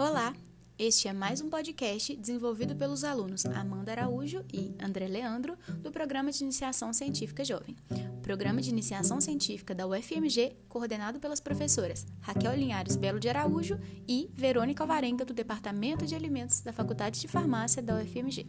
Olá, este é mais um podcast desenvolvido pelos alunos Amanda Araújo e André Leandro do Programa de Iniciação Científica Jovem. Programa de Iniciação Científica da UFMG, coordenado pelas professoras Raquel Linhares Belo de Araújo e Verônica Alvarenga do Departamento de Alimentos da Faculdade de Farmácia da UFMG.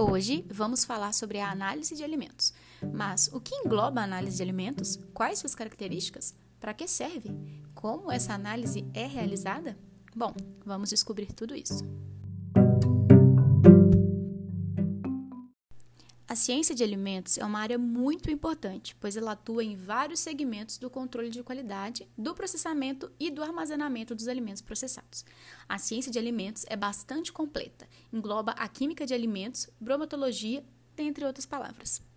Hoje vamos falar sobre a análise de alimentos. Mas o que engloba a análise de alimentos? Quais suas características? Para que serve? Como essa análise é realizada? Bom, vamos descobrir tudo isso. Ciência de alimentos é uma área muito importante, pois ela atua em vários segmentos do controle de qualidade, do processamento e do armazenamento dos alimentos processados. A ciência de alimentos é bastante completa, engloba a química de alimentos, bromatologia, dentre outras palavras.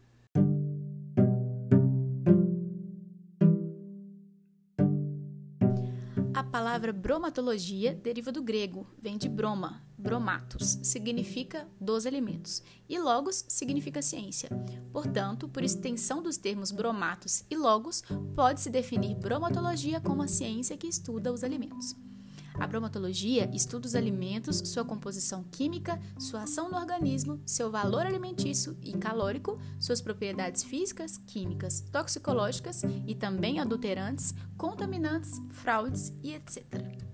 Palavra bromatologia deriva do grego, vem de broma, bromatos, significa dos elementos, e logos significa ciência. Portanto, por extensão dos termos bromatos e logos, pode-se definir bromatologia como a ciência que estuda os alimentos. A bromatologia estuda os alimentos, sua composição química, sua ação no organismo, seu valor alimentício e calórico, suas propriedades físicas, químicas, toxicológicas e também adulterantes, contaminantes, fraudes e etc.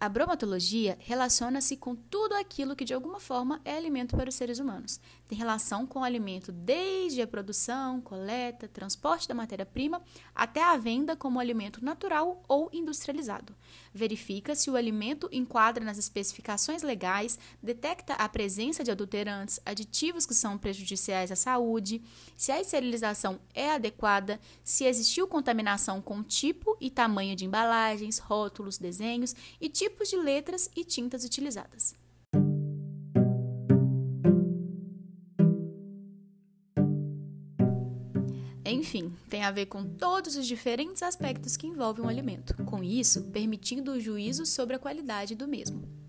A bromatologia relaciona-se com tudo aquilo que de alguma forma é alimento para os seres humanos. Tem relação com o alimento desde a produção, coleta, transporte da matéria-prima até a venda como alimento natural ou industrializado. Verifica se o alimento enquadra nas especificações legais, detecta a presença de adulterantes, aditivos que são prejudiciais à saúde, se a esterilização é adequada, se existiu contaminação com tipo e tamanho de embalagens, rótulos, desenhos e tipo tipos de letras e tintas utilizadas. Enfim, tem a ver com todos os diferentes aspectos que envolvem um alimento, com isso, permitindo o juízo sobre a qualidade do mesmo.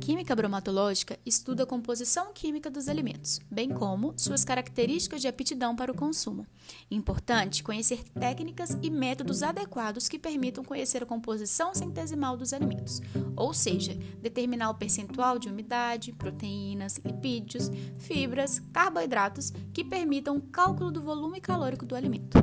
Química bromatológica estuda a composição química dos alimentos, bem como suas características de aptidão para o consumo. Importante conhecer técnicas e métodos adequados que permitam conhecer a composição centesimal dos alimentos, ou seja, determinar o percentual de umidade, proteínas, lipídios, fibras, carboidratos que permitam o cálculo do volume calórico do alimento.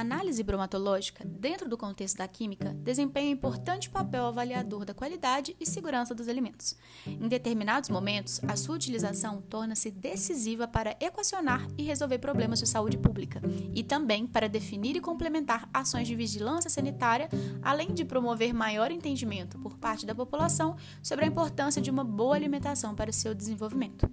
Análise bromatológica, dentro do contexto da química, desempenha um importante papel avaliador da qualidade e segurança dos alimentos. Em determinados momentos, a sua utilização torna-se decisiva para equacionar e resolver problemas de saúde pública e também para definir e complementar ações de vigilância sanitária, além de promover maior entendimento por parte da população sobre a importância de uma boa alimentação para seu desenvolvimento.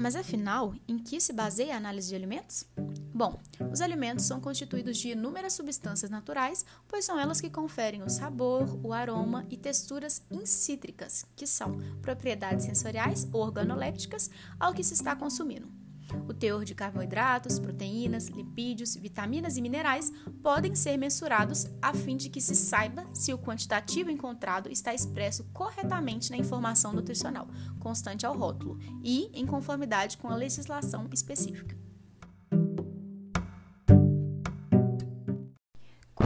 Mas afinal, em que se baseia a análise de alimentos? Bom, os alimentos são constituídos de inúmeras substâncias naturais, pois são elas que conferem o sabor, o aroma e texturas incítricas, que são propriedades sensoriais ou organolépticas, ao que se está consumindo. O teor de carboidratos, proteínas, lipídios, vitaminas e minerais podem ser mensurados a fim de que se saiba se o quantitativo encontrado está expresso corretamente na informação nutricional, constante ao rótulo, e em conformidade com a legislação específica.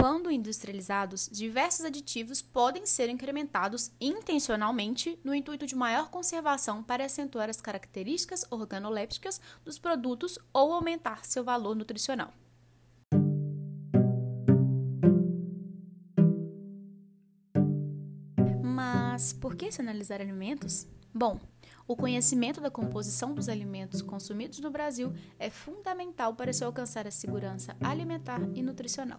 Quando industrializados, diversos aditivos podem ser incrementados intencionalmente no intuito de maior conservação para acentuar as características organolépticas dos produtos ou aumentar seu valor nutricional. Mas por que se analisar alimentos? Bom, o conhecimento da composição dos alimentos consumidos no Brasil é fundamental para se alcançar a segurança alimentar e nutricional.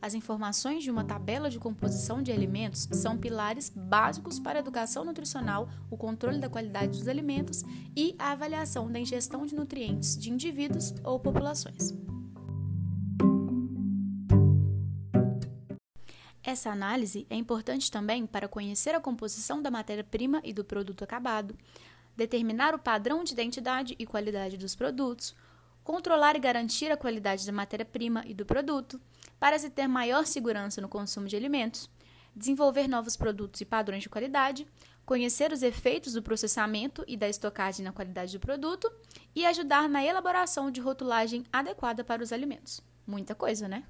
As informações de uma tabela de composição de alimentos são pilares básicos para a educação nutricional, o controle da qualidade dos alimentos e a avaliação da ingestão de nutrientes de indivíduos ou populações. Essa análise é importante também para conhecer a composição da matéria-prima e do produto acabado, determinar o padrão de identidade e qualidade dos produtos, controlar e garantir a qualidade da matéria-prima e do produto, para se ter maior segurança no consumo de alimentos, desenvolver novos produtos e padrões de qualidade, conhecer os efeitos do processamento e da estocagem na qualidade do produto e ajudar na elaboração de rotulagem adequada para os alimentos. Muita coisa, né?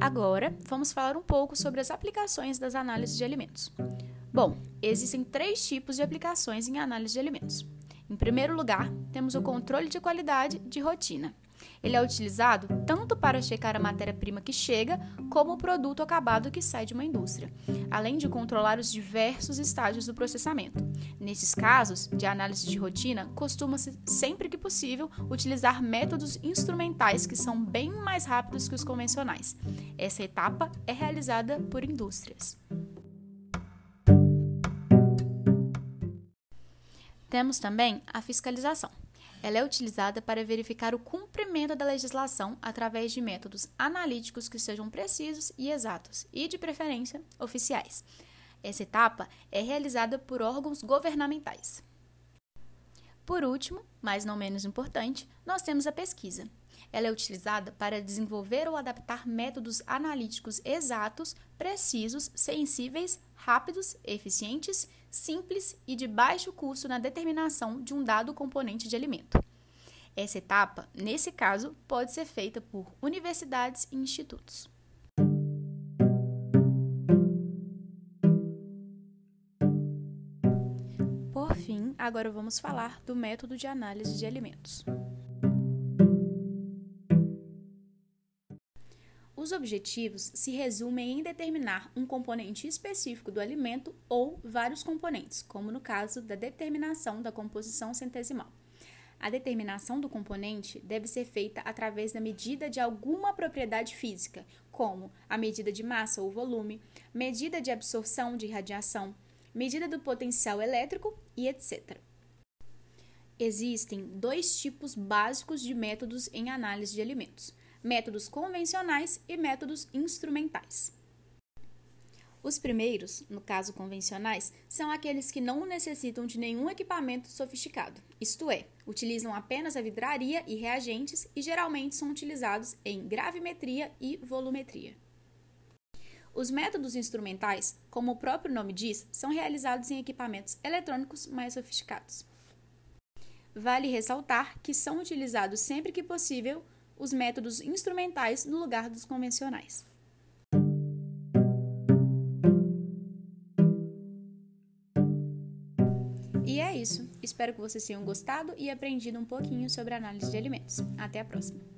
Agora, vamos falar um pouco sobre as aplicações das análises de alimentos. Bom, existem três tipos de aplicações em análise de alimentos. Em primeiro lugar, temos o controle de qualidade de rotina. Ele é utilizado tanto para checar a matéria-prima que chega, como o produto acabado que sai de uma indústria, além de controlar os diversos estágios do processamento. Nesses casos de análise de rotina, costuma-se, sempre que possível, utilizar métodos instrumentais que são bem mais rápidos que os convencionais. Essa etapa é realizada por indústrias. Temos também a fiscalização. Ela é utilizada para verificar o cumprimento da legislação através de métodos analíticos que sejam precisos e exatos, e, de preferência, oficiais. Essa etapa é realizada por órgãos governamentais. Por último, mas não menos importante, nós temos a pesquisa. Ela é utilizada para desenvolver ou adaptar métodos analíticos exatos, precisos, sensíveis, rápidos, eficientes, simples e de baixo custo na determinação de um dado componente de alimento. Essa etapa, nesse caso, pode ser feita por universidades e institutos. Por fim, agora vamos falar do método de análise de alimentos. Os objetivos se resumem em determinar um componente específico do alimento ou vários componentes, como no caso da determinação da composição centesimal. A determinação do componente deve ser feita através da medida de alguma propriedade física, como a medida de massa ou volume, medida de absorção de radiação, medida do potencial elétrico e etc. Existem dois tipos básicos de métodos em análise de alimentos métodos convencionais e métodos instrumentais. Os primeiros, no caso convencionais, são aqueles que não necessitam de nenhum equipamento sofisticado, isto é, utilizam apenas a vidraria e reagentes e geralmente são utilizados em gravimetria e volumetria. Os métodos instrumentais, como o próprio nome diz, são realizados em equipamentos eletrônicos mais sofisticados. Vale ressaltar que são utilizados sempre que possível os métodos instrumentais no lugar dos convencionais. E é isso. Espero que vocês tenham gostado e aprendido um pouquinho sobre análise de alimentos. Até a próxima!